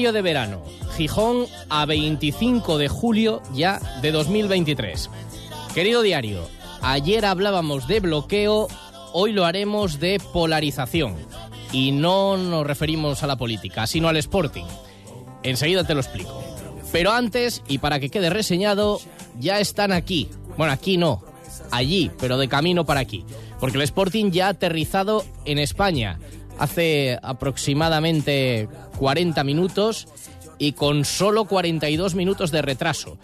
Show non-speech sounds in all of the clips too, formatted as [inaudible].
De verano. Gijón a 25 de julio ya de 2023. Querido diario, ayer hablábamos de bloqueo, hoy lo haremos de polarización. Y no nos referimos a la política, sino al Sporting. Enseguida te lo explico. Pero antes, y para que quede reseñado, ya están aquí. Bueno, aquí no, allí, pero de camino para aquí. Porque el Sporting ya ha aterrizado en España hace aproximadamente 40 minutos y con solo 42 minutos de retraso.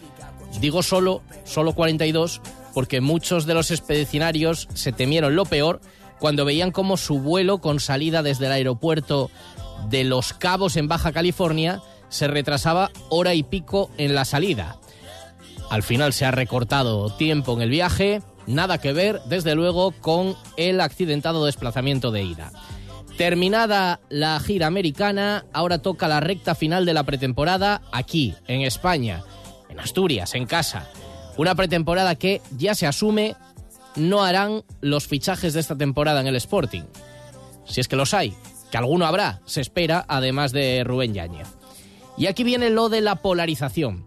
Digo solo, solo 42, porque muchos de los expedicionarios se temieron lo peor cuando veían cómo su vuelo con salida desde el aeropuerto de Los Cabos en Baja California se retrasaba hora y pico en la salida. Al final se ha recortado tiempo en el viaje, nada que ver, desde luego, con el accidentado desplazamiento de ida. Terminada la gira americana, ahora toca la recta final de la pretemporada aquí, en España, en Asturias, en casa. Una pretemporada que ya se asume no harán los fichajes de esta temporada en el Sporting. Si es que los hay, que alguno habrá, se espera, además de Rubén Yáñez. Y aquí viene lo de la polarización.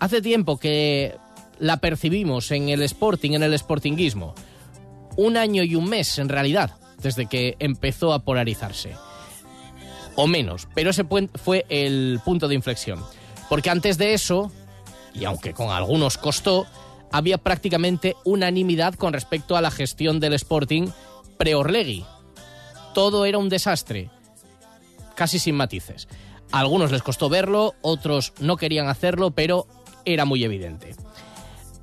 Hace tiempo que la percibimos en el Sporting, en el Sportinguismo. Un año y un mes, en realidad desde que empezó a polarizarse. O menos, pero ese fue el punto de inflexión. Porque antes de eso, y aunque con algunos costó, había prácticamente unanimidad con respecto a la gestión del Sporting pre-Orlegui. Todo era un desastre, casi sin matices. A algunos les costó verlo, otros no querían hacerlo, pero era muy evidente.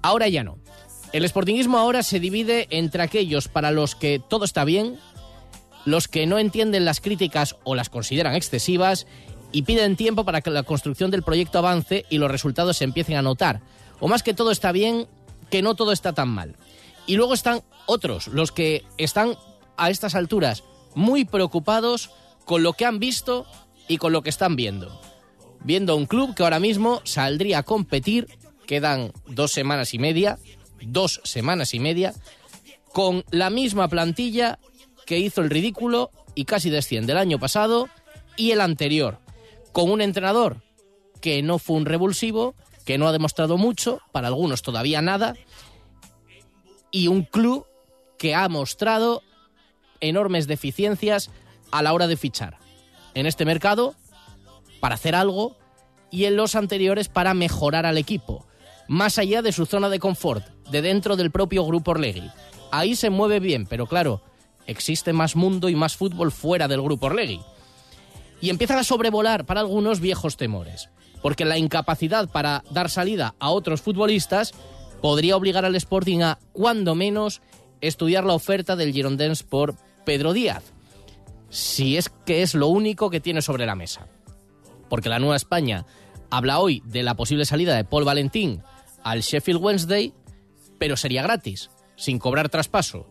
Ahora ya no. El sportingismo ahora se divide entre aquellos para los que todo está bien, los que no entienden las críticas o las consideran excesivas y piden tiempo para que la construcción del proyecto avance y los resultados se empiecen a notar. O más que todo está bien, que no todo está tan mal. Y luego están otros, los que están a estas alturas muy preocupados con lo que han visto y con lo que están viendo. Viendo un club que ahora mismo saldría a competir, quedan dos semanas y media, dos semanas y media, con la misma plantilla que hizo el ridículo y casi desciende el año pasado y el anterior, con un entrenador que no fue un revulsivo, que no ha demostrado mucho, para algunos todavía nada, y un club que ha mostrado enormes deficiencias a la hora de fichar. En este mercado, para hacer algo, y en los anteriores para mejorar al equipo más allá de su zona de confort, de dentro del propio Grupo Orlegui. Ahí se mueve bien, pero claro, existe más mundo y más fútbol fuera del Grupo Orlegui. Y empiezan a sobrevolar para algunos viejos temores, porque la incapacidad para dar salida a otros futbolistas podría obligar al Sporting a, cuando menos, estudiar la oferta del Girondins por Pedro Díaz, si es que es lo único que tiene sobre la mesa. Porque la Nueva España habla hoy de la posible salida de Paul Valentín al Sheffield Wednesday, pero sería gratis, sin cobrar traspaso.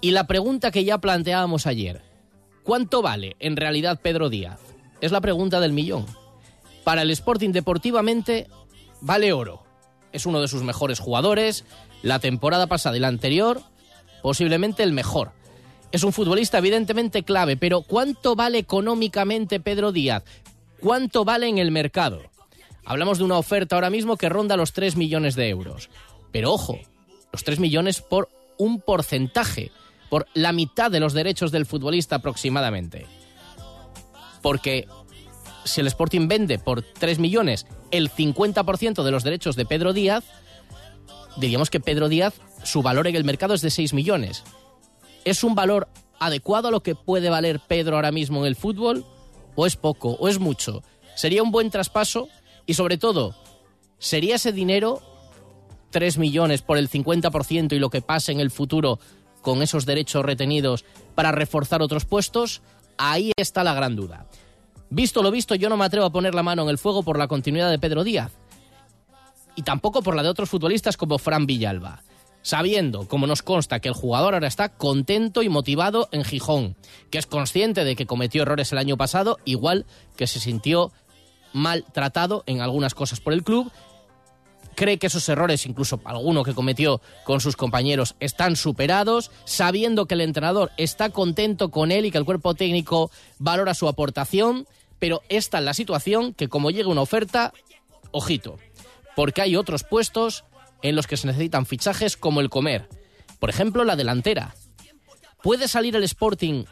Y la pregunta que ya planteábamos ayer, ¿cuánto vale en realidad Pedro Díaz? Es la pregunta del millón. Para el Sporting deportivamente vale oro. Es uno de sus mejores jugadores, la temporada pasada y la anterior, posiblemente el mejor. Es un futbolista evidentemente clave, pero ¿cuánto vale económicamente Pedro Díaz? ¿Cuánto vale en el mercado? Hablamos de una oferta ahora mismo que ronda los 3 millones de euros. Pero ojo, los 3 millones por un porcentaje, por la mitad de los derechos del futbolista aproximadamente. Porque si el Sporting vende por 3 millones el 50% de los derechos de Pedro Díaz, diríamos que Pedro Díaz, su valor en el mercado es de 6 millones. ¿Es un valor adecuado a lo que puede valer Pedro ahora mismo en el fútbol? ¿O es poco? ¿O es mucho? ¿Sería un buen traspaso? Y sobre todo, ¿sería ese dinero 3 millones por el 50% y lo que pase en el futuro con esos derechos retenidos para reforzar otros puestos? Ahí está la gran duda. Visto lo visto, yo no me atrevo a poner la mano en el fuego por la continuidad de Pedro Díaz. Y tampoco por la de otros futbolistas como Fran Villalba. Sabiendo, como nos consta, que el jugador ahora está contento y motivado en Gijón, que es consciente de que cometió errores el año pasado, igual que se sintió maltratado en algunas cosas por el club cree que esos errores, incluso alguno que cometió con sus compañeros, están superados, sabiendo que el entrenador está contento con él y que el cuerpo técnico valora su aportación, pero esta es la situación que como llega una oferta, ojito, porque hay otros puestos en los que se necesitan fichajes como el comer. Por ejemplo, la delantera. ¿Puede salir el Sporting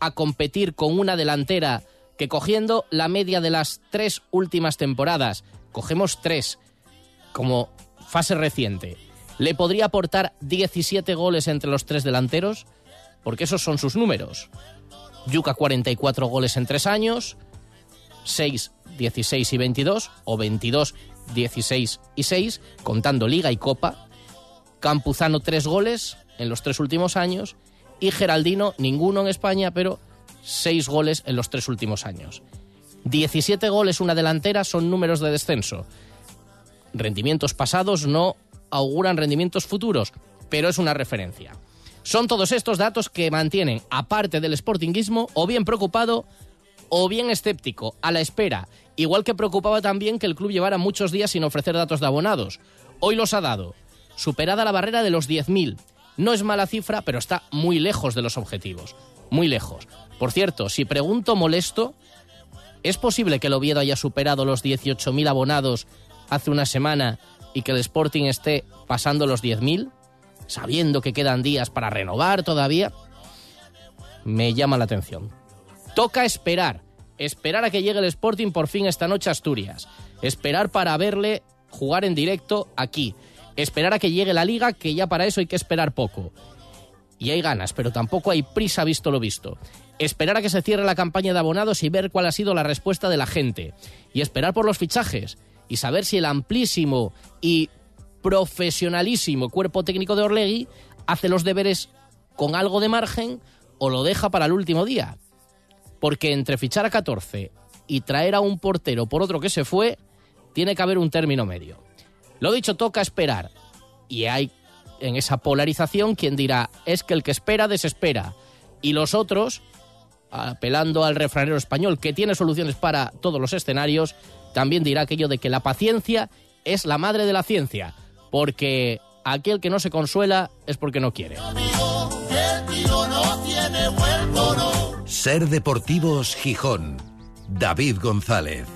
a competir con una delantera que cogiendo la media de las tres últimas temporadas, cogemos tres, como fase reciente, ¿le podría aportar 17 goles entre los tres delanteros? Porque esos son sus números. Yuca 44 goles en tres años, 6, 16 y 22, o 22, 16 y 6, contando Liga y Copa. Campuzano 3 goles en los tres últimos años y Geraldino ninguno en España, pero 6 goles en los tres últimos años. 17 goles una delantera son números de descenso rendimientos pasados no auguran rendimientos futuros, pero es una referencia. Son todos estos datos que mantienen, aparte del sportinguismo, o bien preocupado o bien escéptico, a la espera, igual que preocupaba también que el club llevara muchos días sin ofrecer datos de abonados. Hoy los ha dado, superada la barrera de los 10.000. No es mala cifra, pero está muy lejos de los objetivos, muy lejos. Por cierto, si pregunto molesto, ¿es posible que el Oviedo haya superado los 18.000 abonados hace una semana y que el Sporting esté pasando los 10.000, sabiendo que quedan días para renovar todavía, me llama la atención. Toca esperar, esperar a que llegue el Sporting por fin esta noche a Asturias, esperar para verle jugar en directo aquí, esperar a que llegue la liga, que ya para eso hay que esperar poco. Y hay ganas, pero tampoco hay prisa visto lo visto. Esperar a que se cierre la campaña de abonados y ver cuál ha sido la respuesta de la gente. Y esperar por los fichajes y saber si el amplísimo y profesionalísimo cuerpo técnico de Orlegui hace los deberes con algo de margen o lo deja para el último día. Porque entre fichar a 14 y traer a un portero por otro que se fue, tiene que haber un término medio. Lo dicho, toca esperar. Y hay en esa polarización quien dirá, es que el que espera desespera. Y los otros, apelando al refranero español, que tiene soluciones para todos los escenarios, también dirá aquello de que la paciencia es la madre de la ciencia, porque aquel que no se consuela es porque no quiere. Ser Deportivos Gijón. David González.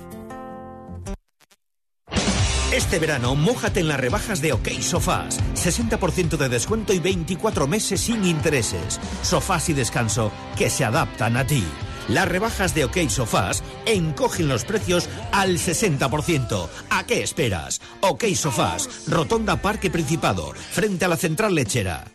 Este verano, mójate en las rebajas de OK Sofás. 60% de descuento y 24 meses sin intereses. Sofás y descanso que se adaptan a ti. Las rebajas de OK Sofás encogen los precios al 60%. ¿A qué esperas? OK Sofás, Rotonda Parque Principado, frente a la central lechera.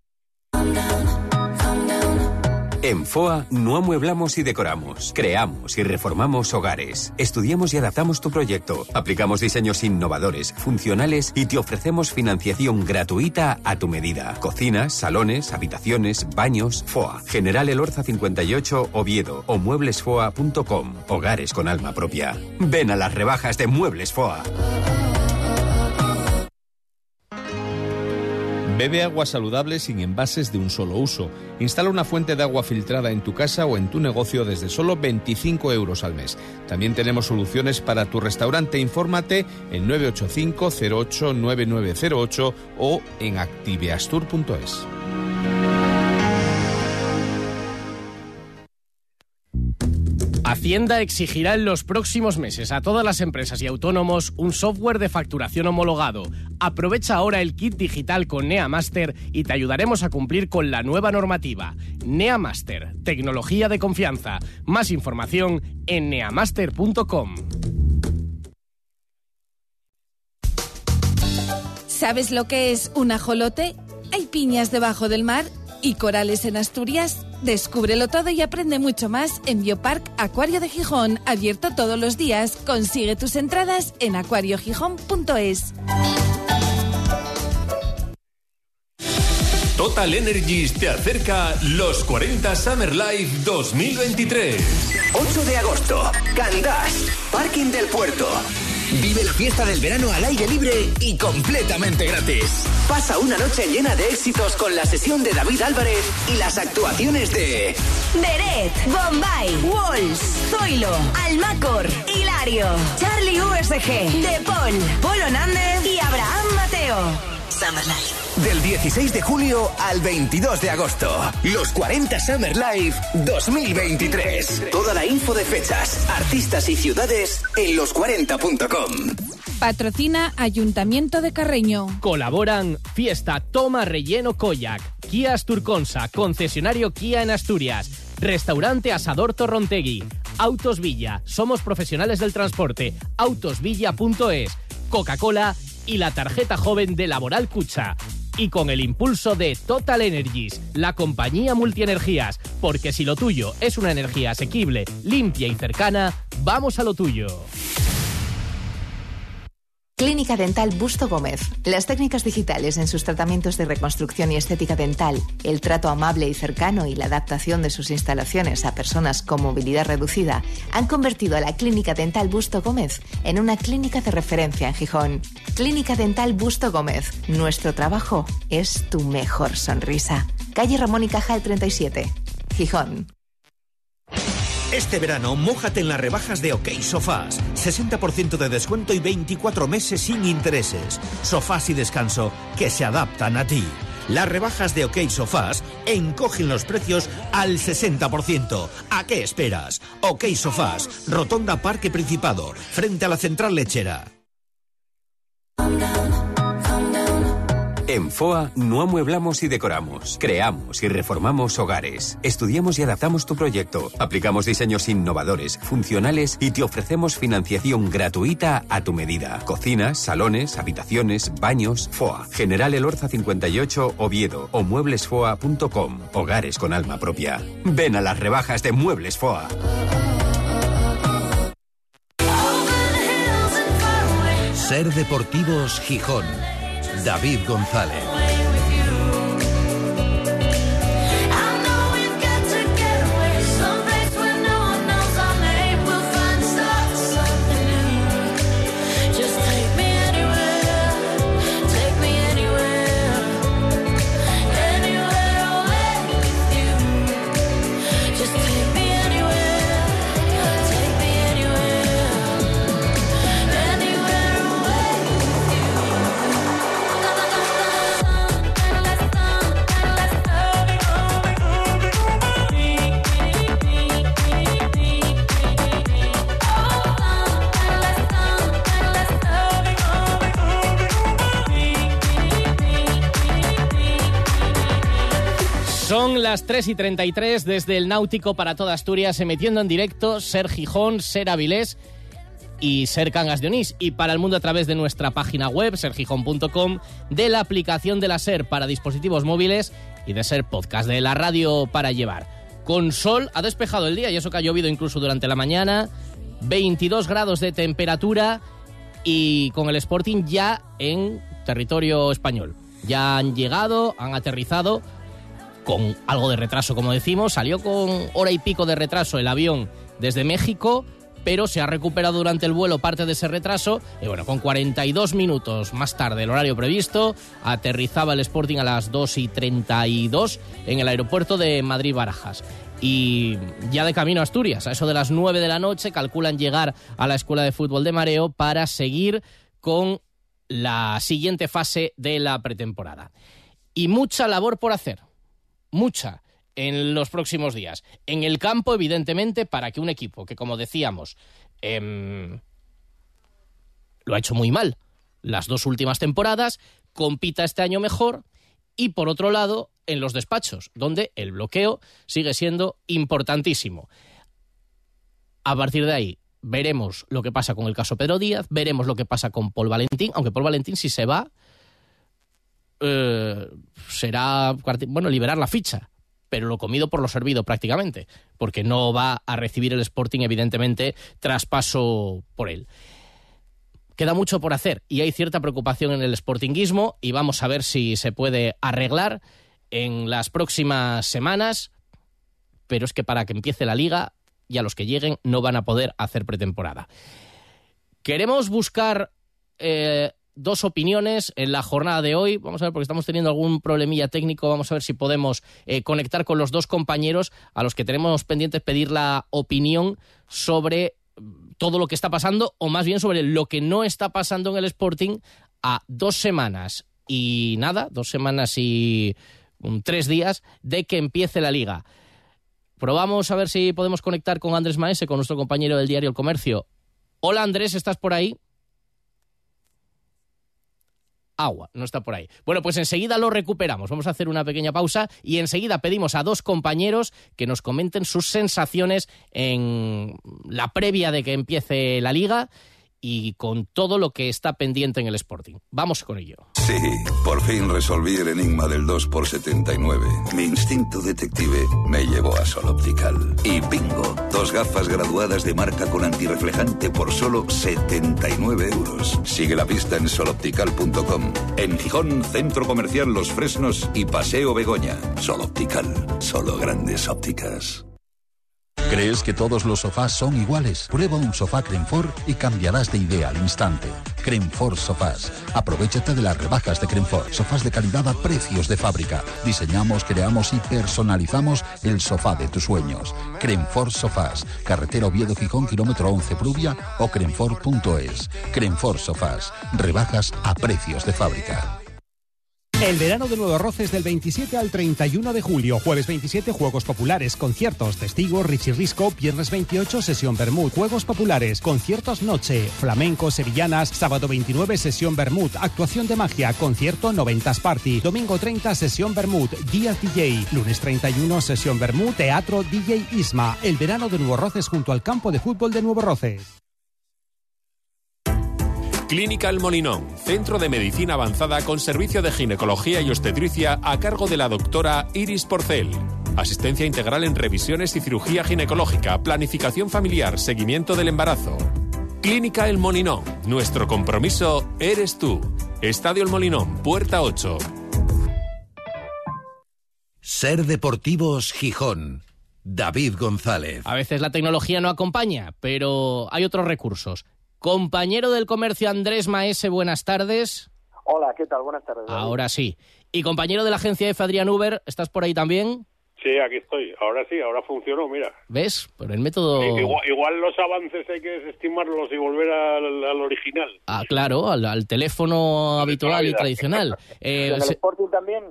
En FOA no amueblamos y decoramos, creamos y reformamos hogares. Estudiamos y adaptamos tu proyecto, aplicamos diseños innovadores, funcionales y te ofrecemos financiación gratuita a tu medida. Cocinas, salones, habitaciones, baños, FOA. General Elorza 58 Oviedo o mueblesfoa.com. Hogares con alma propia. Ven a las rebajas de Muebles FOA. Bebe agua saludable sin envases de un solo uso. Instala una fuente de agua filtrada en tu casa o en tu negocio desde solo 25 euros al mes. También tenemos soluciones para tu restaurante. Infórmate en 985 08 9908 o en activeastur.es. Hacienda exigirá en los próximos meses a todas las empresas y autónomos un software de facturación homologado. Aprovecha ahora el kit digital con NeaMaster y te ayudaremos a cumplir con la nueva normativa. NeaMaster, tecnología de confianza. Más información en neamaster.com. ¿Sabes lo que es un ajolote? Hay piñas debajo del mar y corales en Asturias. Descúbrelo todo y aprende mucho más en Biopark Acuario de Gijón, abierto todos los días. Consigue tus entradas en acuariogijón.es. Total Energies te acerca los 40 Summer Life 2023. 8 de agosto, Candás, Parking del Puerto. Vive la fiesta del verano al aire libre y completamente gratis. Pasa una noche llena de éxitos con la sesión de David Álvarez y las actuaciones de Beret, Bombay, Walls, Zoilo, Almacor, Hilario, Charlie USG, De Paul, Polo Nández y Abraham Mateo. Summer Life. Del 16 de julio al 22 de agosto. Los 40 Summer Life 2023. Toda la info de fechas, artistas y ciudades en los40.com. Patrocina Ayuntamiento de Carreño. Colaboran Fiesta Toma Relleno Koyak, Kia Asturconsa, concesionario Kia en Asturias, Restaurante Asador Torrontegui, Autos Villa, somos profesionales del transporte, autosvilla.es, Coca-Cola y la tarjeta joven de Laboral Cucha. Y con el impulso de Total Energies, la compañía multienergías, porque si lo tuyo es una energía asequible, limpia y cercana, vamos a lo tuyo. Clínica Dental Busto Gómez. Las técnicas digitales en sus tratamientos de reconstrucción y estética dental, el trato amable y cercano y la adaptación de sus instalaciones a personas con movilidad reducida han convertido a la Clínica Dental Busto Gómez en una clínica de referencia en Gijón. Clínica Dental Busto Gómez. Nuestro trabajo es tu mejor sonrisa. Calle Ramón y Cajal 37. Gijón. Este verano, mójate en las rebajas de OK Sofás. 60% de descuento y 24 meses sin intereses. Sofás y descanso que se adaptan a ti. Las rebajas de OK Sofás encogen los precios al 60%. ¿A qué esperas? OK Sofás, Rotonda Parque Principado, frente a la central lechera. En FOA no amueblamos y decoramos, creamos y reformamos hogares. Estudiamos y adaptamos tu proyecto, aplicamos diseños innovadores, funcionales y te ofrecemos financiación gratuita a tu medida. Cocinas, salones, habitaciones, baños, FOA. General Elorza 58 Oviedo o mueblesfoa.com. Hogares con alma propia. Ven a las rebajas de Muebles FOA. Ser Deportivos Gijón. David González. Las 3 y 33 desde el Náutico para toda Asturias, emitiendo en directo Ser Gijón, Ser Avilés y Ser Cangas de Onís. Y para el mundo a través de nuestra página web, sergijón.com, de la aplicación de la Ser para dispositivos móviles y de Ser Podcast, de la radio para llevar. Con sol ha despejado el día y eso que ha llovido incluso durante la mañana. 22 grados de temperatura y con el Sporting ya en territorio español. Ya han llegado, han aterrizado con algo de retraso, como decimos. Salió con hora y pico de retraso el avión desde México, pero se ha recuperado durante el vuelo parte de ese retraso. Y bueno, con 42 minutos más tarde, el horario previsto, aterrizaba el Sporting a las 2 y 32 en el aeropuerto de Madrid-Barajas. Y ya de camino a Asturias, a eso de las 9 de la noche, calculan llegar a la Escuela de Fútbol de Mareo para seguir con la siguiente fase de la pretemporada. Y mucha labor por hacer mucha en los próximos días. En el campo, evidentemente, para que un equipo que, como decíamos, em, lo ha hecho muy mal las dos últimas temporadas, compita este año mejor y, por otro lado, en los despachos, donde el bloqueo sigue siendo importantísimo. A partir de ahí, veremos lo que pasa con el caso Pedro Díaz, veremos lo que pasa con Paul Valentín, aunque Paul Valentín si se va, eh, será, bueno, liberar la ficha, pero lo comido por lo servido prácticamente, porque no va a recibir el Sporting, evidentemente, traspaso por él. Queda mucho por hacer y hay cierta preocupación en el sportinguismo y vamos a ver si se puede arreglar en las próximas semanas, pero es que para que empiece la liga y a los que lleguen no van a poder hacer pretemporada. Queremos buscar eh, dos opiniones en la jornada de hoy. Vamos a ver, porque estamos teniendo algún problemilla técnico. Vamos a ver si podemos eh, conectar con los dos compañeros a los que tenemos pendientes pedir la opinión sobre todo lo que está pasando, o más bien sobre lo que no está pasando en el Sporting a dos semanas y nada, dos semanas y tres días de que empiece la liga. Probamos a ver si podemos conectar con Andrés Maese, con nuestro compañero del diario El Comercio. Hola Andrés, ¿estás por ahí? Agua, no está por ahí. Bueno, pues enseguida lo recuperamos. Vamos a hacer una pequeña pausa y enseguida pedimos a dos compañeros que nos comenten sus sensaciones en la previa de que empiece la liga y con todo lo que está pendiente en el Sporting. Vamos con ello. Sí, por fin resolví el enigma del 2x79. Mi instinto detective me llevó a Sol Optical. Y bingo, dos gafas graduadas de marca con antirreflejante por solo 79 euros. Sigue la pista en soloptical.com. En Gijón, Centro Comercial Los Fresnos y Paseo Begoña. Sol Optical, solo grandes ópticas. ¿Crees que todos los sofás son iguales? Prueba un sofá Crenfor y cambiarás de idea al instante. Crenfor Sofás. Aprovechate de las rebajas de Crenfor. Sofás de calidad a precios de fábrica. Diseñamos, creamos y personalizamos el sofá de tus sueños. Crenfor Sofás. Carretera Oviedo Gijón, kilómetro 11 Prubia o crenfor.es. Crenfor Sofás. Rebajas a precios de fábrica. El verano de Nuevo Roces del 27 al 31 de julio. Jueves 27, Juegos Populares, conciertos, testigos, Richie Risco. Viernes 28, sesión Bermud. Juegos Populares, conciertos noche, flamenco, sevillanas. Sábado 29, sesión Bermud. Actuación de magia, concierto 90 Party. Domingo 30, sesión Bermud. Díaz DJ. Lunes 31, sesión Bermud. Teatro DJ Isma. El verano de Nuevo Roces junto al campo de fútbol de Nuevo Roces. Clínica El Molinón, centro de medicina avanzada con servicio de ginecología y obstetricia a cargo de la doctora Iris Porcel. Asistencia integral en revisiones y cirugía ginecológica, planificación familiar, seguimiento del embarazo. Clínica El Molinón, nuestro compromiso eres tú. Estadio El Molinón, puerta 8. Ser Deportivos Gijón. David González. A veces la tecnología no acompaña, pero hay otros recursos. Compañero del comercio Andrés Maese, buenas tardes. Hola, ¿qué tal? Buenas tardes. Ahora sí. Y compañero de la agencia F, Adrián Uber, ¿estás por ahí también? Sí, aquí estoy. Ahora sí, ahora funcionó, mira. ¿Ves? Por el método... Igual, los avances hay que desestimarlos y volver al, original. Ah, claro, al, teléfono habitual y tradicional. [laughs] Eh, ¿En el Sporting también?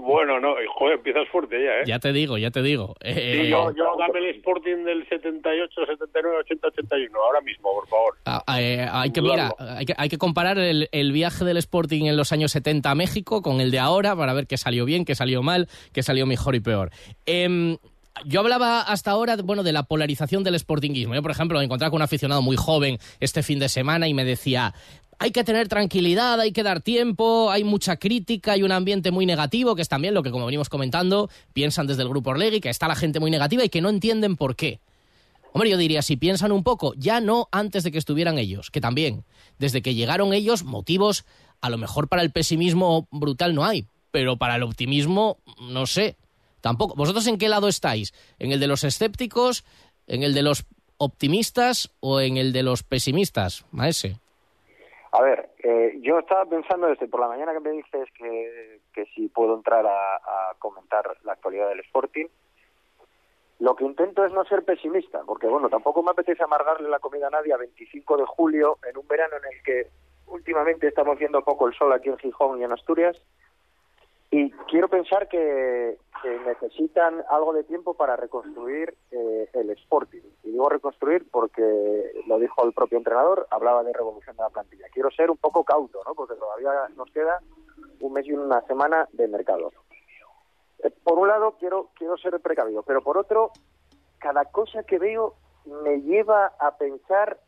Bueno, no, joder, empiezas fuerte ya, ¿eh? Ya te digo, ya te digo. sí, yo, yo dame el Sporting del 78, 79, 80, 81, ahora mismo, por favor. Ah, eh, hay que, mira, hay que, hay que comparar el, el, viaje del Sporting en los años 70 a México con el de ahora para ver qué salió bien, qué salió mal, qué salió mejor y peor. Eh, yo hablaba hasta ahora, bueno, de la polarización del sportinguismo. Yo, por ejemplo, me encontraba con un aficionado muy joven este fin de semana y me decía, hay que tener tranquilidad, hay que dar tiempo, hay mucha crítica, hay un ambiente muy negativo, que es también lo que, como venimos comentando, piensan desde el grupo Orlegui, que está la gente muy negativa y que no entienden por qué. Hombre, yo diría, si piensan un poco, ya no antes de que estuvieran ellos, que también, desde que llegaron ellos, motivos a lo mejor para el pesimismo brutal no hay, pero para el optimismo, no sé, tampoco. ¿Vosotros en qué lado estáis? ¿En el de los escépticos, en el de los optimistas o en el de los pesimistas, Maese? A ver, eh, yo estaba pensando desde por la mañana que me dices que, que si puedo entrar a, comentar la actualidad del Sporting. Lo que intento es no ser pesimista, porque bueno, tampoco me apetece amargarle la comida a nadie a 25 de julio, en un verano en el que últimamente estamos viendo poco el sol aquí en Gijón y en Asturias, y quiero pensar que, necesitan algo de tiempo para reconstruir eh, el Sporting. Y digo reconstruir porque lo dijo el propio entrenador, hablaba de revolución de la plantilla. Quiero ser un poco cauto, ¿no? Porque todavía nos queda un mes y una semana de mercado. Eh, por un lado, quiero, quiero ser precavido, pero por otro, cada cosa que veo me lleva a pensar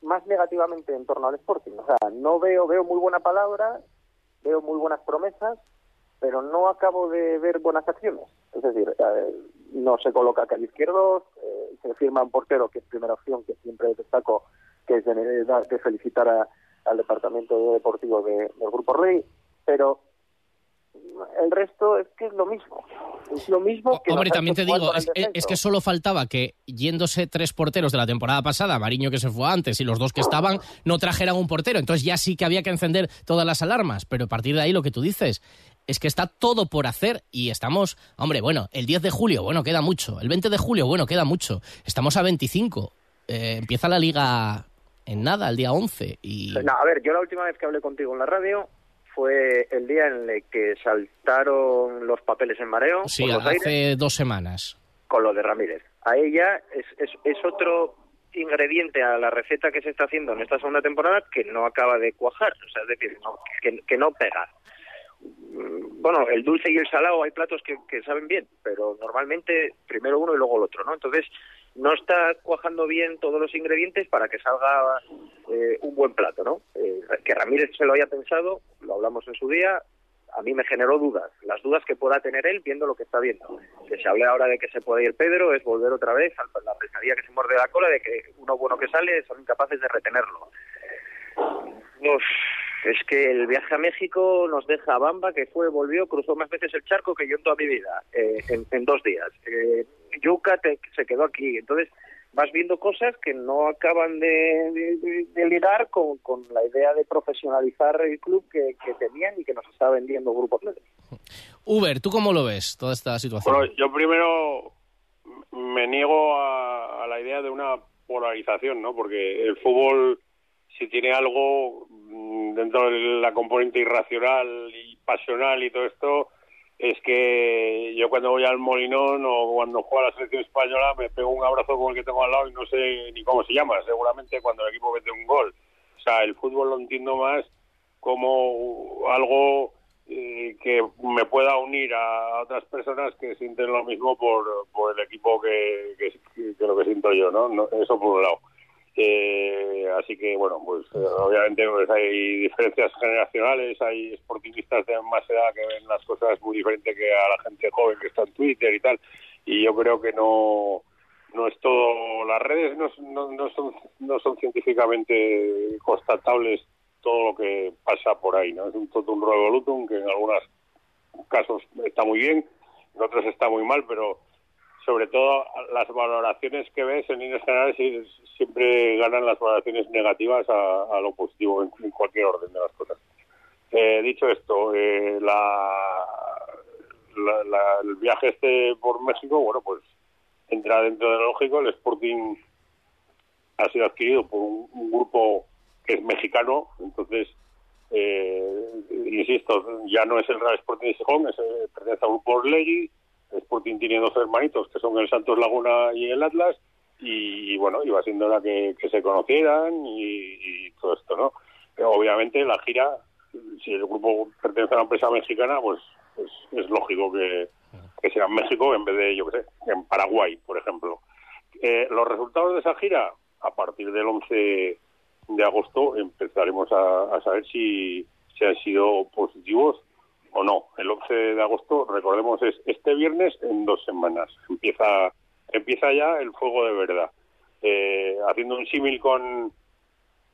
más negativamente en torno al Sporting. O sea, no veo, veo muy buena palabra, veo muy buenas promesas, pero no acabo de ver buenas acciones. Es decir, eh, no se coloca al izquierdo, eh, se firma un portero que es primera opción, que siempre destaco, que es de, de felicitar a- al departamento deportivo de- del Grupo Rey, pero el resto es que es lo mismo. Es lo mismo que Hombre, también te digo, es, es que solo faltaba que yéndose tres porteros de la temporada pasada, Mariño que se fue antes y los dos que estaban, no trajeran un portero. Entonces ya sí que había que encender todas las alarmas. Pero a partir de ahí lo que tú dices es que está todo por hacer y estamos, hombre, bueno, el 10 de julio, bueno, queda mucho. El 20 de julio, bueno, queda mucho. Estamos a 25. Eh, empieza la liga en nada, el día 11. Y... No, a ver, yo la última vez que hablé contigo en la radio fue el día en el que saltaron los papeles en mareo Sí, hace aires dos semanas. con lo de Ramírez. A ella es, es, es otro ingrediente a la receta que se está haciendo en esta segunda temporada que no acaba de cuajar, o sea, es decir, no- que, que no pega. Mm, Bueno, el dulce y el salado hay platos que, saben bien, pero normalmente primero uno y luego el otro, ¿no? Entonces, no está cuajando bien todos los ingredientes para que salga eh, un buen plato, ¿no? Eh, que Ramírez se lo haya pensado, lo hablamos en su día, a mí me generó dudas. Las dudas que pueda tener él viendo lo que está viendo. Que se hable ahora de que se puede ir Pedro es volver otra vez a la pesadilla que se muerde la cola de que uno bueno que sale son incapaces de retenerlo. Uf, es que el viaje a México nos deja a Bamba, que fue, volvió, cruzó más veces el charco que yo en toda mi vida, eh, en, en dos días. Eh, Yuca te- se quedó aquí. Entonces, vas viendo cosas que no acaban de, de- de- ligar con, con la idea de profesionalizar el club que, que tenían y que nos está vendiendo Grupo Atlético. Uber, ¿tú cómo lo ves toda esta situación? Bueno, yo primero me niego a, a la idea de una polarización, ¿no? Porque el fútbol, si tiene algo mm, dentro de la componente irracional y pasional y todo esto, es que yo cuando voy al Molinón o cuando juega la selección española me pego un abrazo con el que tengo al lado y no sé ni cómo se llama, seguramente cuando el equipo mete un gol. O sea, el fútbol lo entiendo más como algo eh, que me pueda unir a otras personas que sienten lo mismo por, por el equipo que, que, que lo que siento yo, ¿no? No, Eso por un lado. Eh, así que, bueno, pues eh, obviamente pues, hay diferencias generacionales, hay sportingistas de más edad que ven las cosas muy diferentes que a la gente joven que está en Twitter y tal, y yo creo que no no es todo, las redes no, no, no son no son científicamente constatables todo lo que pasa por ahí, ¿no? Es un totum revolutum que en algunos casos está muy bien, en otros está muy mal, pero sobre todo las valoraciones que ves en líneas generales siempre ganan las valoraciones negativas a, a lo positivo en, cualquier orden de las cosas. Eh, dicho esto, eh, la, la- el viaje este por México, bueno, pues entra dentro de lo lógico. El Sporting ha sido adquirido por un, un grupo que es mexicano, entonces, eh, insisto, ya no es el Real Sporting de Gijón, es, eh, pertenece al grupo Orlegui. Sporting tiene dos hermanitos, que son el Santos Laguna y el Atlas, y, bueno, iba siendo hora que, se conocieran y, todo esto, ¿no? Obviamente la gira, si el grupo pertenece a una empresa mexicana, pues, pues es lógico que, que sea en México en vez de, yo qué sé, en Paraguay, por ejemplo. Eh, los resultados de esa gira, a partir del 11 de agosto, empezaremos a, a saber si, si han sido positivos o no. El 11 de agosto, recordemos, es este viernes en dos semanas. Empieza, empieza ya el fuego de verdad. Eh, haciendo un símil con,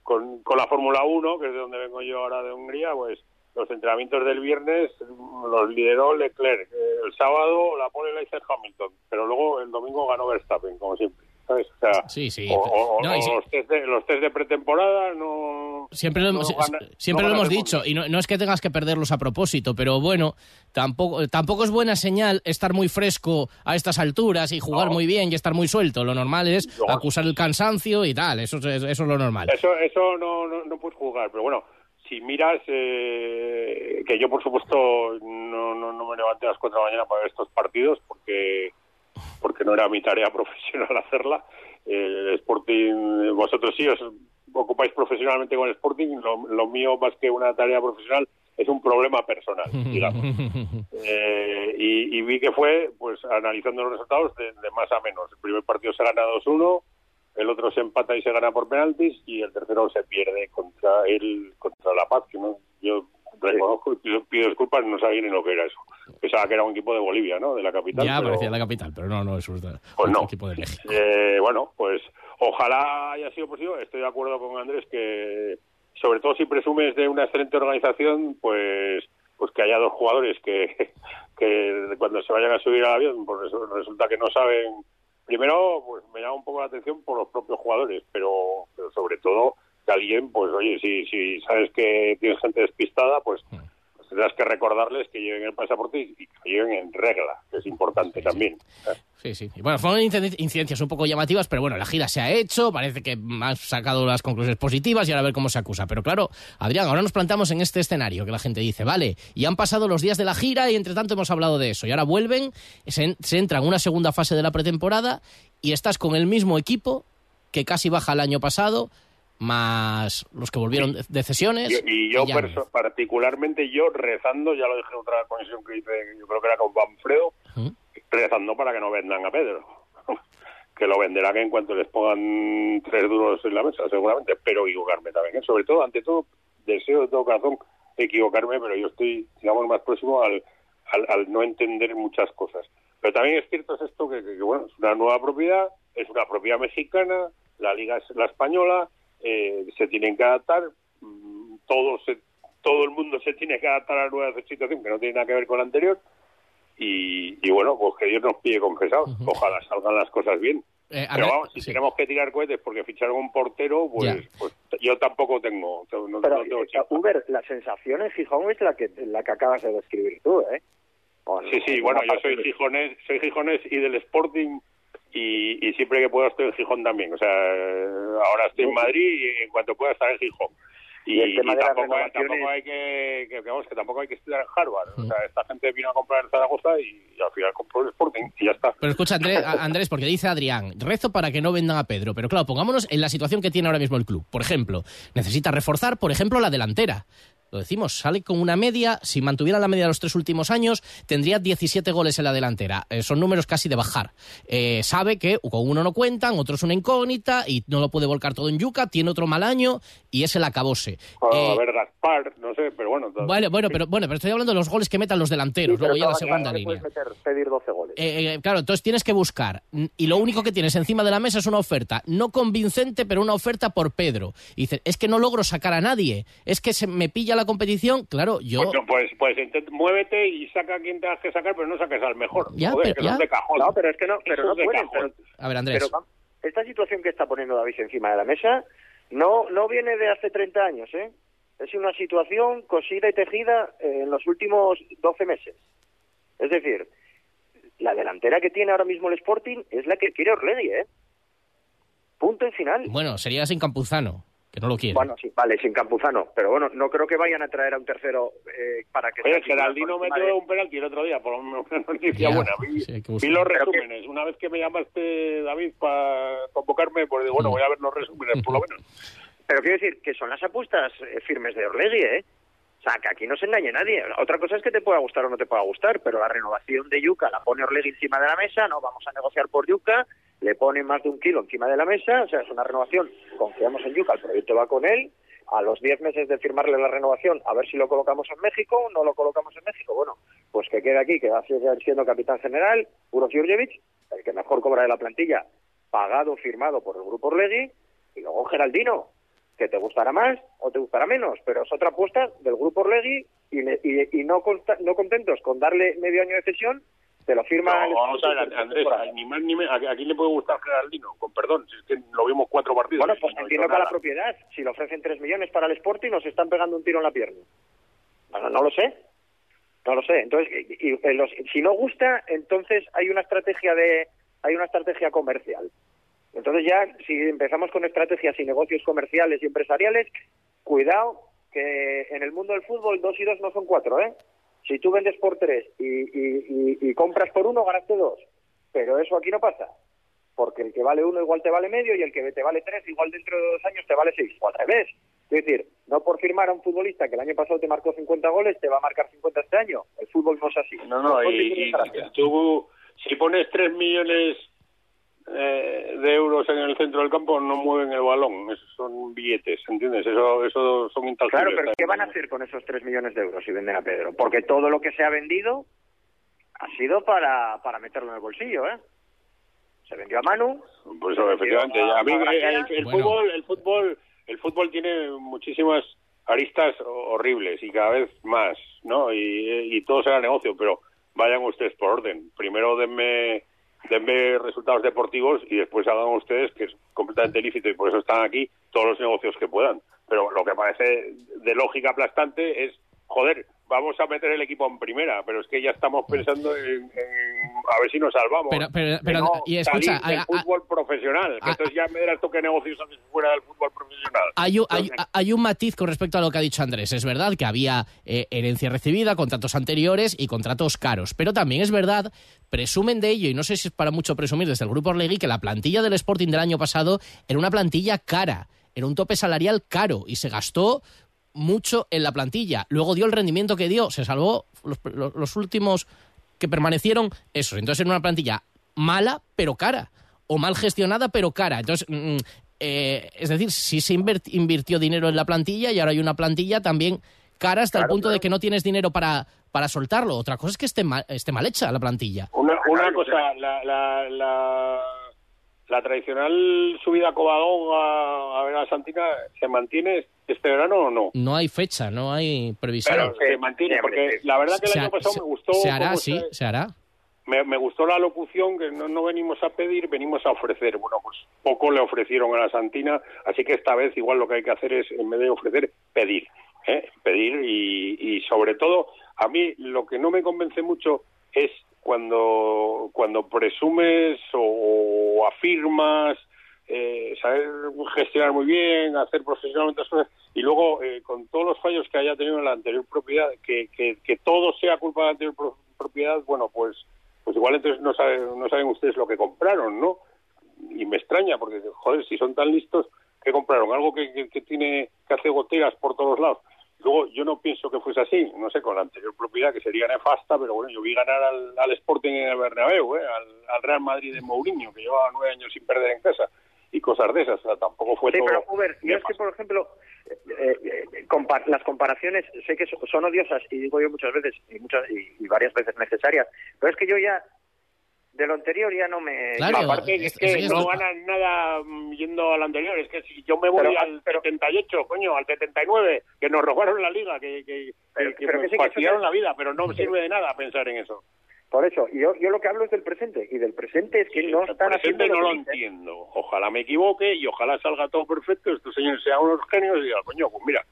con, con la Fórmula 1, que es de donde vengo yo ahora de Hungría, pues los entrenamientos del viernes los lideró Leclerc. Eh, el sábado la pole la hizo Hamilton, pero luego el domingo ganó Verstappen, como siempre. ¿Sabes? O sea, Sí, sí. o, o- No, y o sí. los, test de, los test de pretemporada no... Siempre lo no gana- siempre no lo hemos dicho, y no, no es que tengas que perderlos a propósito, pero bueno, tampoco, tampoco es buena señal estar muy fresco a estas alturas y jugar muy bien y estar muy suelto. Lo normal es acusar el cansancio y tal, eso, es- eso es lo normal. Eso, eso no, no, no puedes jugar, pero bueno, si miras, eh, que yo por supuesto no, no, no me levanté a las 4 de la mañana para ver estos partidos porque, porque no era mi tarea [laughs] profesional hacerla. Eh, el Sporting, vosotros sí os ocupáis profesionalmente con el Sporting, lo, lo mío más que una tarea profesional es un problema personal, [laughs] digamos. Eh, y, y vi que fue, pues analizando los resultados, de, de más a menos. El primer partido se gana 2-1, el otro se empata y se gana por penaltis, y el tercero se pierde contra el contra La Paz, que no, pido, disculpas, no sabía ni lo que era eso. Pensaba que era un equipo de Bolivia, ¿no? De la capital. Ya pero- parecía la capital, pero no, no, es un Pues no. equipo de México. Eh, bueno, pues ojalá haya sido posible. Estoy de acuerdo con Andrés que, sobre todo si presumes de una excelente organización, pues pues que haya dos jugadores que, [laughs] que cuando se vayan a subir al avión, pues resu- resulta que no saben. Primero, pues me llama un poco la atención por los propios jugadores, pero, pero sobre todo que alguien, pues oye, si, si sabes que tienes gente despistada, pues pues tendrás que recordarles que lleven el pasaporte y que lleven en regla, que es importante también. Sí, sí. Y bueno, fueron inciden- incidencias un poco llamativas, pero bueno, la gira se ha hecho, parece que han sacado las conclusiones positivas y ahora a ver cómo se acusa. Pero claro, Adrián, ahora nos plantamos en este escenario que la gente dice, vale, y han pasado los días de la gira y entre tanto hemos hablado de eso. Y ahora vuelven, se, en- se entra en una segunda fase de la pretemporada y estás con el mismo equipo que casi baja el año pasado, más los que volvieron de, de cesiones. Yo- y yo perso- particularmente yo rezando, ya lo dije en otra conexión que hice, yo creo que era con Manfredo, rezando para que no vendan a Pedro. [laughs] que lo venderán en cuanto les pongan tres duros en la mesa, seguramente, pero equivocarme también. ¿eh? Sobre todo, ante todo, deseo de todo corazón equivocarme, pero yo estoy, digamos, más próximo al, al, al no entender muchas cosas. Pero también es cierto es esto que, que, que, bueno, es una nueva propiedad, es una propiedad mexicana, la liga es la española, eh, se tienen que adaptar, mm, todo, se, todo el mundo se tiene que adaptar a la nueva situación que no tiene nada que ver con la anterior. Y, y bueno, pues que Dios nos pille confesados. Ojalá salgan las cosas bien. Eh, Pero vamos, si tenemos que tirar cohetes porque ficharon un portero, pues, pues yo tampoco tengo. No, Pero, no tengo eh, Uber, la sensación en Gijón es la que, la que acabas de describir tú, ¿eh? Sí, sí, en bueno, yo soy gijonés, soy gijonés y del Sporting y, y siempre que puedo estoy en Gijón también. O sea, ahora estoy en Madrid y en cuanto pueda estar en Gijón. Y, Y el tema y de las tampoco, hay, renovaciones- tampoco hay que, que, que, vamos, que tampoco hay que estudiar en Harvard. O sea, esta gente vino a comprar en Zaragoza y, y al final compró el Sporting y ya está. Pero escucha, Andrés, porque dice Adrián, rezo para que no vendan a Pedro. Pero claro, pongámonos en la situación que tiene ahora mismo el club. Por ejemplo, necesita reforzar, por ejemplo, la delantera. Lo decimos, sale con una media, si mantuviera la media de los tres últimos años, tendría 17 goles en la delantera. Eh, son números casi de bajar. Eh, sabe que con uno no cuentan, otro es una incógnita y no lo puede volcar todo en yuca, tiene otro mal año y es el acabose. Ah, Eh, a ver, Gaspar, no sé, pero bueno. todo- bueno, bueno, pero, bueno, pero estoy hablando de los goles que metan los delanteros, luego ya la segunda línea. meter, pedir 12 goles. Claro, entonces tienes que buscar. Y lo único que tienes encima de la mesa es una oferta. No convincente, pero una oferta por Pedro. Y dices, es que no logro sacar a nadie. Es que se me pilla la competición. Claro, yo. Pues, no, pues, pues muévete y saca a quien tengas que sacar, pero no saques al mejor. Ya, Joder, pero- ya. es de cajón. No, pero es que no, pero no es de pueden. cajón. pero- A ver, Andrés. Pero esta situación que está poniendo David encima de la mesa no, no viene de hace 30 años, ¿eh? Es una situación cosida y tejida eh, en los últimos 12 meses. Es decir, la delantera que tiene ahora mismo el Sporting es la que quiere Orlegui, ¿eh? Punto y final. Bueno, sería sin Campuzano, que no lo quiere. Bueno, sí, vale, sin Campuzano. Pero bueno, no creo que vayan a traer a un tercero eh, para que... Oye, Geraldino metió de- un penalti el otro día, por lo menos [laughs] una noticia Ya, buena. Vi, sí, vi los que- resúmenes. Una vez que me llamaste, David, para convocarme, pues digo, bueno, Mm. voy a ver los resúmenes, por lo menos. [laughs] Pero quiero decir que son las apuestas eh, firmes de Orlegui, ¿eh? O sea, que aquí no se engañe nadie. Otra cosa es que te pueda gustar o no te pueda gustar, pero la renovación de Yuca la pone Orlegui encima de la mesa, no vamos a negociar por Yuca, le pone más de un kilo encima de la mesa, o sea, es una renovación, confiamos en Yuca, el proyecto va con él, a los 10 meses de firmarle la renovación, a ver si lo colocamos en México, no lo colocamos en México, bueno, pues que quede aquí, que va siendo capitán general, Uros Jurjevic, el que mejor cobra de la plantilla, pagado, firmado por el grupo Orlegui, y luego Geraldino, que te gustará más o te gustará menos, pero es otra apuesta del grupo Orlegui y, le- y, y no, consta- no contentos con darle medio año de cesión, te lo firma... No, vamos a ver, Andrés, ni más ni menos. ¿A quién le puede gustar Geraldino? Con perdón, si es que lo vimos cuatro partidos. Bueno, pues no entiendo que a la propiedad, si le ofrecen 3 millones para el Sporting, nos están pegando un tiro en la pierna. Bueno, no lo sé. No lo sé. Entonces, y- y- los- si no gusta, entonces hay una estrategia de hay una estrategia comercial. Entonces ya, si empezamos con estrategias y negocios comerciales y empresariales, cuidado que en el mundo del fútbol dos y dos no son cuatro, ¿eh? Si tú vendes por tres y, y- y- y compras por uno, ganaste dos. Pero eso aquí no pasa. Porque el que vale uno igual te vale medio y el que te vale tres igual dentro de dos años te vale seis. O al revés. Es decir, no por firmar a un futbolista que el año pasado te marcó 50 goles, te va a marcar 50 este año. El fútbol no es así. No, no, fútbol y, y tú, si pones tres millones eh, de euros en el centro del campo no mueven el balón, esos son billetes, ¿entiendes? Eso, eso son intangibles. Claro, pero ¿qué van a hacer con esos 3 millones de euros si venden a Pedro? Porque todo lo que se ha vendido ha sido para, para meterlo en el bolsillo, ¿eh? Se vendió a Manu. Pues efectivamente. a- A mí a el, Graciano. el Bueno. fútbol, el fútbol, el fútbol tiene muchísimas aristas horribles y cada vez más, ¿no? Y, y todo será negocio, pero vayan ustedes por orden. Primero denme, denme resultados deportivos y después hagan ustedes, que es completamente lícito y por eso están aquí, todos los negocios que puedan. Pero lo que parece de lógica aplastante es, joder, vamos a meter el equipo en primera, pero es que ya estamos pensando en, en a ver si nos salvamos. Pero- pero- pero- no y escucha, salir del a- a- fútbol profesional, que a- entonces ya me dirás tú qué negocios haces fuera del fútbol profesional. Hay un matiz con respecto a lo que ha dicho Andrés. Es verdad que había eh, herencia recibida, contratos anteriores y contratos caros. Pero también es verdad, presumen de ello, y no sé si es para mucho presumir desde el Grupo Orlegui, que la plantilla del Sporting del año pasado era una plantilla cara, era un tope salarial caro y se gastó mucho en la plantilla. Luego dio el rendimiento que dio, se salvó los, los- los últimos que permanecieron esos. Entonces era una plantilla mala, pero cara. O mal gestionada, pero cara. Entonces, mm, eh, es decir, sí se invirtió dinero en la plantilla y ahora hay una plantilla también cara hasta el punto de que no tienes dinero para, para soltarlo. Otra cosa es que esté mal, esté mal hecha la plantilla. Una, una cosa, la, la, la, la tradicional subida a Covadonga a, a ver a Santina, ¿se mantiene este verano o no? No hay fecha, no hay previsión. Pero se mantiene, porque la verdad que el Se año pasado se- me gustó... Se hará, sí, se- se hará. Me, me gustó la locución que no, no venimos a pedir, venimos a ofrecer. Bueno, pues poco le ofrecieron a la Santina, así que esta vez igual lo que hay que hacer es, en vez de ofrecer, pedir. ¿eh? Pedir y, y sobre todo, a mí lo que no me convence mucho es cuando, cuando presumes o, o afirmas eh, saber gestionar muy bien, hacer profesionalmente las cosas y luego eh, con todos los fallos que haya tenido en la anterior propiedad, que, que, que todo sea culpa de la anterior pro- propiedad, bueno, pues pues igual entonces no saben, no saben ustedes lo que compraron, ¿no? Y me extraña porque, joder, si son tan listos, ¿qué compraron? Algo que, que, que tiene que hace goteras por todos lados. Luego, yo no pienso que fuese así, no sé, con la anterior propiedad, que sería nefasta, pero bueno, yo vi ganar al, al Sporting en el Bernabéu, ¿eh? al Real Madrid de Mourinho, que llevaba nueve años sin perder en casa, y cosas de esas, o sea, tampoco fue Sí, todo... pero Uber, yo es que, por ejemplo, eh, eh, compa- las comparaciones sé que so- son odiosas y digo yo muchas veces y, muchas, y, y varias veces necesarias, pero es que yo ya de lo anterior ya no me... Claro, aparte es que no ganan nada mm, yendo al anterior, es que si yo me voy Pero- al 78, coño, al 79, que nos robaron la liga, que, que, Pero- que pero nos que sí, que eso fastidiaron ya- la vida, pero no sirve de nada pensar en eso. Por eso, y yo, yo lo que hablo es del presente, y del presente es que no El están haciendo lo no que lo entiendo. Ojalá me equivoque y ojalá salga todo perfecto, estos señores sean unos genios y digan, coño, pues mira,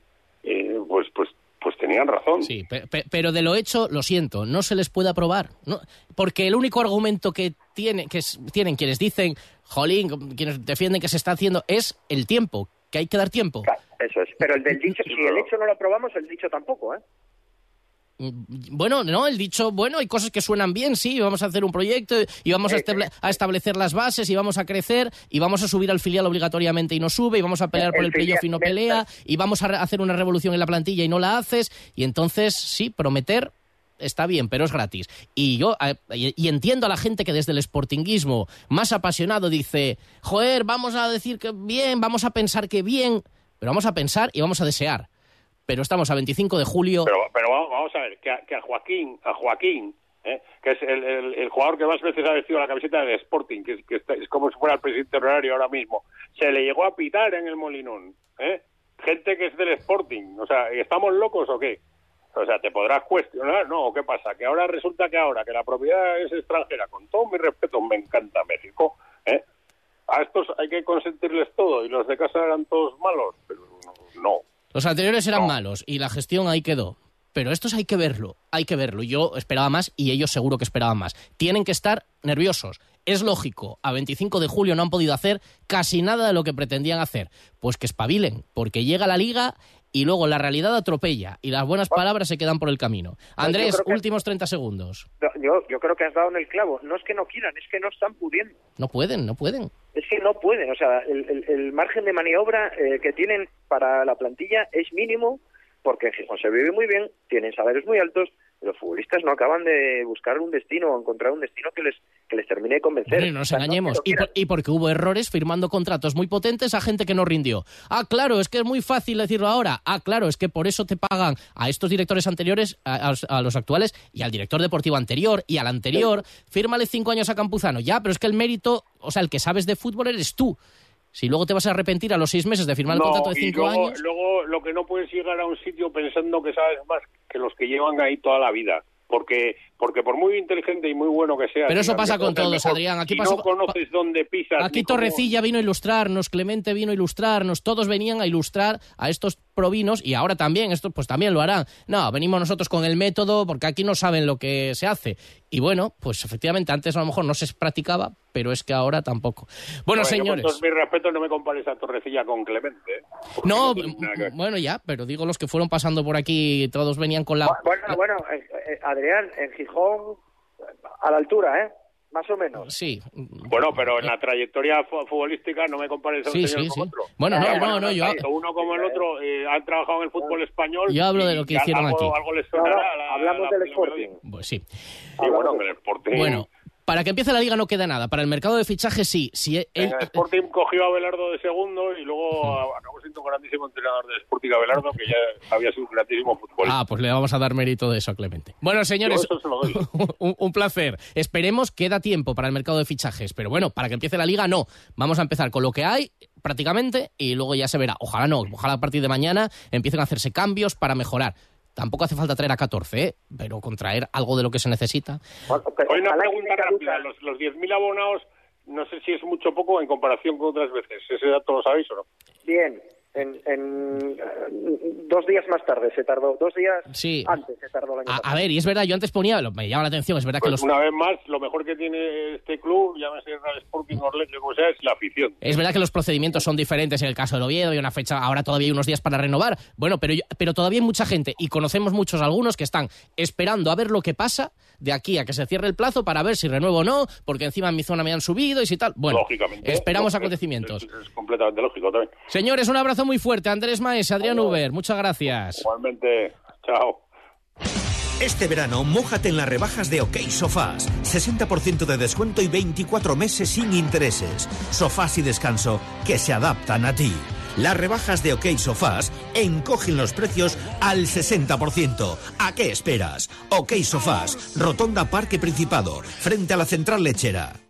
eh, pues, pues, pues tenían razón. Sí, pe- pe- pero de lo hecho, lo siento, no se les puede aprobar. ¿no? Porque el único argumento que, tiene, que es- tienen quienes dicen, jolín, quienes defienden que se está haciendo, es el tiempo, que hay que dar tiempo. Eso es, pero el del dicho, si el hecho no lo aprobamos, el dicho tampoco, ¿eh? Bueno, no, el dicho, bueno, hay cosas que suenan bien, sí, vamos a hacer un proyecto y vamos a, estable- a establecer las bases y vamos a crecer y vamos a subir al filial obligatoriamente y no sube y vamos a pelear por El el playoff y no pelea y vamos a hacer una revolución en la plantilla y no la haces y entonces sí, prometer está bien, pero es gratis. Y yo eh, y, y entiendo a la gente que desde el sportinguismo más apasionado dice, joder, vamos a decir que bien, vamos a pensar que bien, pero vamos a pensar y vamos a desear. Pero estamos a 25 de julio. Pero, pero vamos, vamos a ver, que a, que a Joaquín, a Joaquín, ¿eh? que es el, el- el jugador que más veces ha vestido la camiseta de Sporting, que, es, que está- es como si fuera el presidente honorario ahora mismo, se le llegó a pitar en el Molinón. ¿eh? Gente que es del Sporting. O sea, ¿estamos locos o qué? O sea, te podrás cuestionar, ¿no? ¿O ¿Qué pasa? Que ahora resulta que ahora que la propiedad es extranjera, con todo mi respeto, me encanta México, ¿eh? A estos hay que consentirles todo y los de casa eran todos malos, pero no. Los anteriores eran malos y la gestión ahí quedó. Pero estos hay que verlo, hay que verlo. Yo esperaba más y ellos seguro que esperaban más. Tienen que estar nerviosos. Es lógico, a 25 de julio no han podido hacer casi nada de lo que pretendían hacer. Pues que espabilen, porque llega la liga y luego la realidad atropella y las buenas palabras se quedan por el camino. Andrés, que- últimos 30 segundos. Yo, yo creo que has dado en el clavo. No es que no quieran, es que no están pudiendo. No pueden, no pueden. Es que no pueden. O sea, el, el- el margen de maniobra eh, que tienen para la plantilla es mínimo porque en Gijón se vive muy bien, tienen salarios muy altos, los futbolistas no acaban de buscar un destino o encontrar un destino que les que les termine de convencer. No nos engañemos. y, por- y porque hubo errores firmando contratos muy potentes a gente que no rindió. Ah, claro, es que es muy fácil decirlo ahora. Ah, claro, es que por eso te pagan a estos directores anteriores, a, a los- a los actuales, y al director deportivo anterior, y al anterior. Fírmale cinco años a Campuzano. Ya, pero es que el mérito, o sea, el que sabes de fútbol eres tú. Si luego te vas a arrepentir a los seis meses de firmar el No, contrato de y cinco luego, años. luego lo que no puedes llegar a un sitio pensando que sabes más que los que llevan ahí toda la vida. Porque, porque por muy inteligente y muy bueno que seas... Pero eso pasa con todos, mejor, Adrián. Aquí si pasó- no conoces dónde pisas... Aquí cómo- Torrecilla vino a ilustrarnos, Clemente vino a ilustrarnos, todos venían a ilustrar a estos provinos y ahora también, estos pues también lo harán. No, venimos nosotros con el método porque aquí no saben lo que se hace. Y bueno, pues efectivamente antes a lo mejor no se practicaba, pero es que ahora tampoco. Bueno, Bueno, señores. Con todos mis respetos, no me compares a Torrecilla con Clemente. ¿eh? No, que ver. bueno, ya, pero digo los que fueron pasando por aquí, todos venían con la... Bueno, bueno, eh, eh, Adrián, en Gijón, a la altura, ¿eh? Más o menos. Sí. Bueno, pero en la trayectoria fu- futbolística no me compares a un Sí, señor sí, con sí. otro. Bueno, no, no, no, yo- tanto uno como el otro eh, han trabajado en el fútbol español. Yo hablo de y lo que hicieron algo, aquí. Algo les sonará. la- hablamos la- del la Sporting. Pues sí. Sí, bueno, que el Sporting... Bueno, para que empiece la liga no queda nada. Para el mercado de fichajes sí. Si e- el- el Sporting cogió a Belardo de segundo y luego acabó siendo un grandísimo entrenador del Sporting a Belardo, que ya había sido un grandísimo futbolista. Ah, pues le vamos a dar mérito de eso a Clemente. Bueno, señores, Yo eso se lo doy. [laughs] un, un placer. Esperemos que da tiempo para el mercado de fichajes, pero bueno, para que empiece la liga no. Vamos a empezar con lo que hay prácticamente y luego ya se verá. Ojalá no, ojalá a partir de mañana empiecen a hacerse cambios para mejorar. Tampoco hace falta traer a 14, ¿eh? pero con traer algo de lo que se necesita. Hoy una pregunta rápida. Los, los 10.000 abonados, no sé si es mucho o poco en comparación con otras veces. ¿Ese dato lo sabéis o no? Bien, en, en, dos días más tarde se tardó, dos días Sí. antes se tardó el año A, a ver, y es verdad, yo antes ponía, lo- me llama la atención, es verdad que Pues los... una vez más, lo mejor que tiene este club, llámese Real Sporting Orlando, como sea, es la afición. Es verdad que los procedimientos son diferentes en el caso del Oviedo y una fecha, ahora todavía hay unos días para renovar. Bueno, pero, yo- pero todavía hay mucha gente y conocemos muchos algunos que están esperando a ver lo que pasa de aquí a que se cierre el plazo para ver si renuevo o no, porque encima en mi zona me han subido y si tal. Bueno, Lógicamente. esperamos Es- acontecimientos. Es, es completamente lógico también. Señores, un abrazo muy fuerte. Andrés Maes, Adrián Uber, muchas gracias. Igualmente, chao. Este verano, mójate en las rebajas de OK Sofás. 60% de descuento y 24 meses sin intereses. Sofás y descanso que se adaptan a ti. Las rebajas de OK Sofás encogen los precios al 60%. ¿A qué esperas? OK Sofás, Rotonda Parque Principado, frente a la central lechera.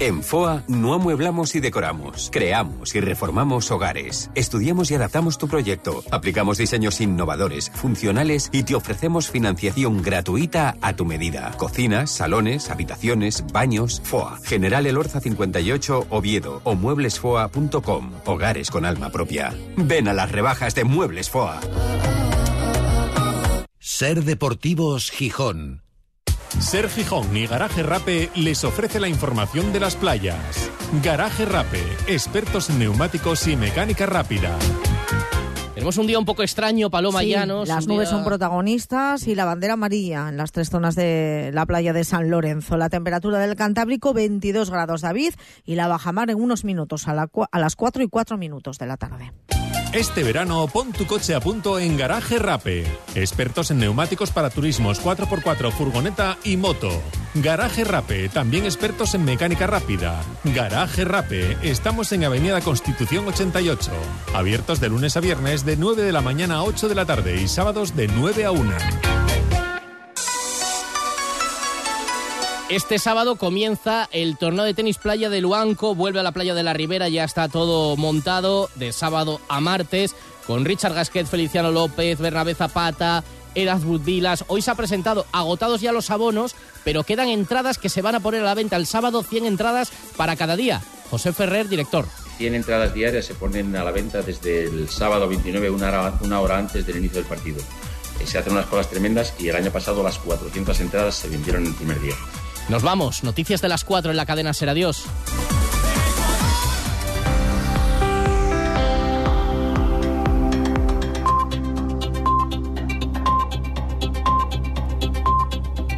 En FOA no amueblamos y decoramos, creamos y reformamos hogares. Estudiamos y adaptamos tu proyecto, aplicamos diseños innovadores, funcionales y te ofrecemos financiación gratuita a tu medida. Cocinas, salones, habitaciones, baños, FOA. General Elorza 58 Oviedo o mueblesfoa.com. Hogares con alma propia. Ven a las rebajas de Muebles FOA. Ser Deportivos Gijón. Ser Gijón y Garaje Rape les ofrece la información de las playas. Garaje Rape, expertos en neumáticos y mecánica rápida. Tenemos un día un poco extraño, Paloma Sí, Llanos. las nubes día- son protagonistas y la bandera amarilla en las tres zonas de la playa de San Lorenzo. La temperatura del Cantábrico 22 grados David y la bajamar en unos minutos a, la a las 4 y 4 minutos de la tarde. Este verano pon tu coche a punto en Garaje Rape. Expertos en neumáticos para turismos 4x4, furgoneta y moto. Garaje Rape, también expertos en mecánica rápida. Garaje Rape, estamos en Avenida Constitución 88. Abiertos de lunes a viernes de 9 de la mañana a 8 de la tarde y sábados de 9 a 1. Este sábado comienza el torneo de tenis playa de Luanco, vuelve a la playa de la Ribera, ya está todo montado de sábado a martes con Richard Gasquet, Feliciano López, Bernabé Zapata, Erasmus Vilas. Hoy se ha presentado agotados ya los abonos, pero quedan entradas que se van a poner a la venta el sábado, 100 entradas para cada día. José Ferrer, director. 100 entradas diarias se ponen a la venta desde el sábado 29, una hora, antes del inicio del partido. Eh, Se hacen unas colas tremendas y el año pasado las 400 entradas se vendieron en el primer día. Nos vamos. Noticias de las 4 en la cadena Ser Adiós.